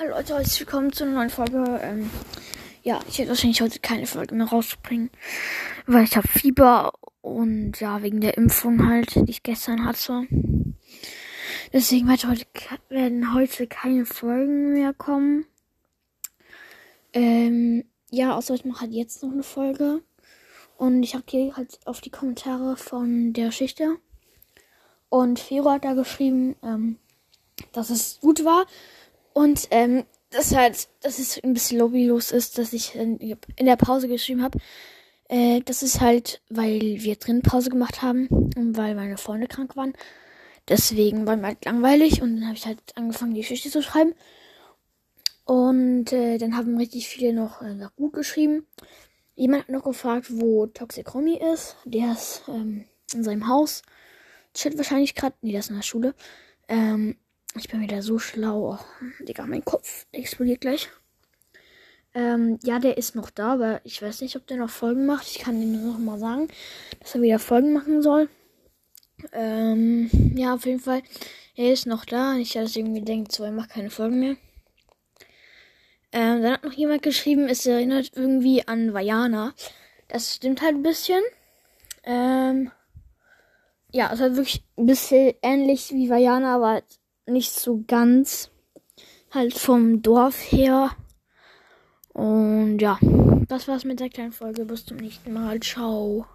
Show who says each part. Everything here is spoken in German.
Speaker 1: Hallo Leute, herzlich willkommen zu einer neuen Folge. Ähm, ja, ich werde wahrscheinlich heute keine Folge mehr rausbringen, weil ich habe Fieber und ja, wegen der Impfung halt, die ich gestern hatte. Deswegen wird heute, werden heute keine Folgen mehr kommen. Ähm, ja, außer ich mache halt jetzt noch eine Folge. Und ich habe hier halt auf die Kommentare von der Geschichte. Und Fero hat da geschrieben, ähm, dass es gut war. Und ähm, das halt, dass es ein bisschen lobbylos ist, dass ich in, der Pause geschrieben habe. Äh, das ist halt, weil wir drin Pause gemacht haben und weil meine Freunde krank waren. Deswegen war mir halt langweilig und dann habe ich halt angefangen, die Geschichte zu schreiben. Und äh, dann haben richtig viele noch, äh, gut geschrieben. Jemand hat noch gefragt, wo Toxic Romy ist. Der ist ähm, in seinem Haus. Chillt wahrscheinlich gerade. Nee, der ist in der Schule. Ähm, ich bin wieder so schlau. Oh, Digga, mein Kopf explodiert gleich. Ähm, ja, der ist noch da, aber ich weiß nicht, ob der noch Folgen macht. Ich kann ihm noch mal sagen, dass er wieder Folgen machen soll. Ähm, ja, auf jeden Fall. Er ist noch da. Ich hatte irgendwie denkt, so, er macht keine Folgen mehr. Ähm, dann hat noch jemand geschrieben, es erinnert irgendwie an Vajana. Das stimmt halt ein bisschen. Ähm, ja, es hat wirklich ein bisschen ähnlich wie Vajana, aber halt nicht so ganz. Halt vom Dorf her. Und ja, das war's mit der kleinen Folge. Bis zum nächsten Mal. Ciao.